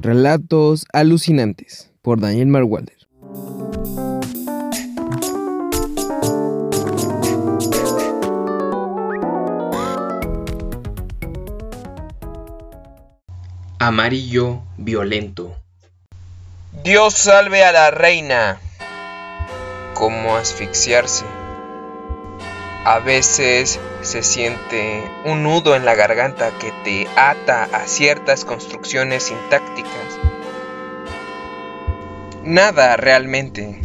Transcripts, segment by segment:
Relatos alucinantes por Daniel Marwalder. Amarillo violento. Dios salve a la reina. Como asfixiarse. A veces se siente un nudo en la garganta que te ata a ciertas construcciones sintácticas. Nada realmente.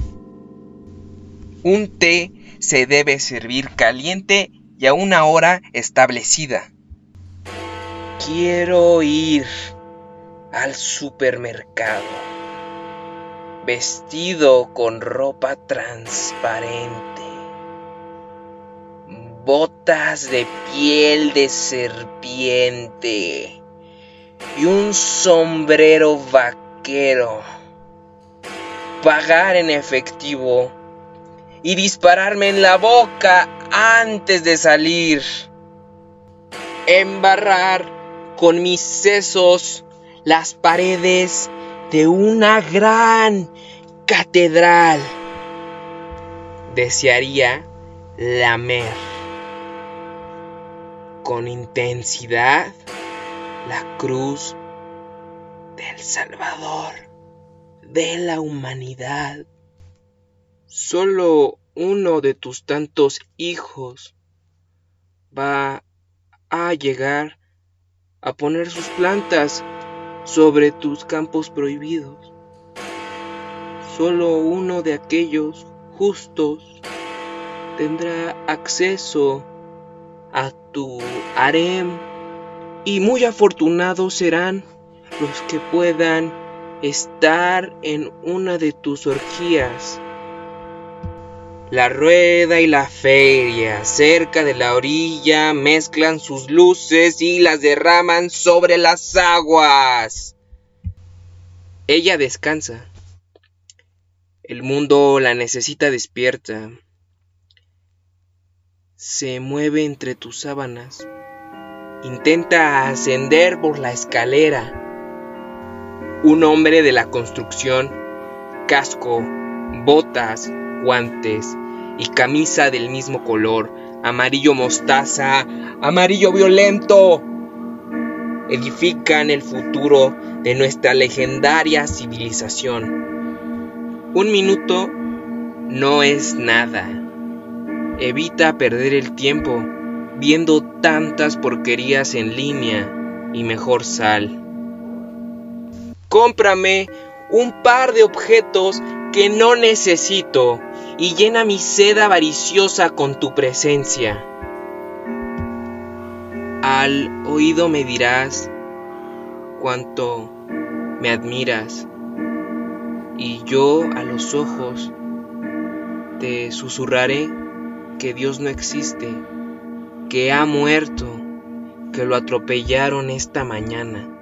Un té se debe servir caliente y a una hora establecida. Quiero ir al supermercado vestido con ropa transparente botas de piel de serpiente y un sombrero vaquero. Pagar en efectivo y dispararme en la boca antes de salir. Embarrar con mis sesos las paredes de una gran catedral. Desearía lamer con intensidad la cruz del Salvador de la humanidad. Solo uno de tus tantos hijos va a llegar a poner sus plantas sobre tus campos prohibidos. Solo uno de aquellos justos tendrá acceso tu harem y muy afortunados serán los que puedan estar en una de tus orgías. La rueda y la feria cerca de la orilla mezclan sus luces y las derraman sobre las aguas. Ella descansa. El mundo la necesita despierta se mueve entre tus sábanas. Intenta ascender por la escalera. Un hombre de la construcción, casco, botas, guantes y camisa del mismo color, amarillo mostaza, amarillo violento, edifican el futuro de nuestra legendaria civilización. Un minuto no es nada. Evita perder el tiempo viendo tantas porquerías en línea y mejor sal. Cómprame un par de objetos que no necesito y llena mi sed avariciosa con tu presencia. Al oído me dirás cuánto me admiras y yo a los ojos te susurraré que Dios no existe, que ha muerto, que lo atropellaron esta mañana.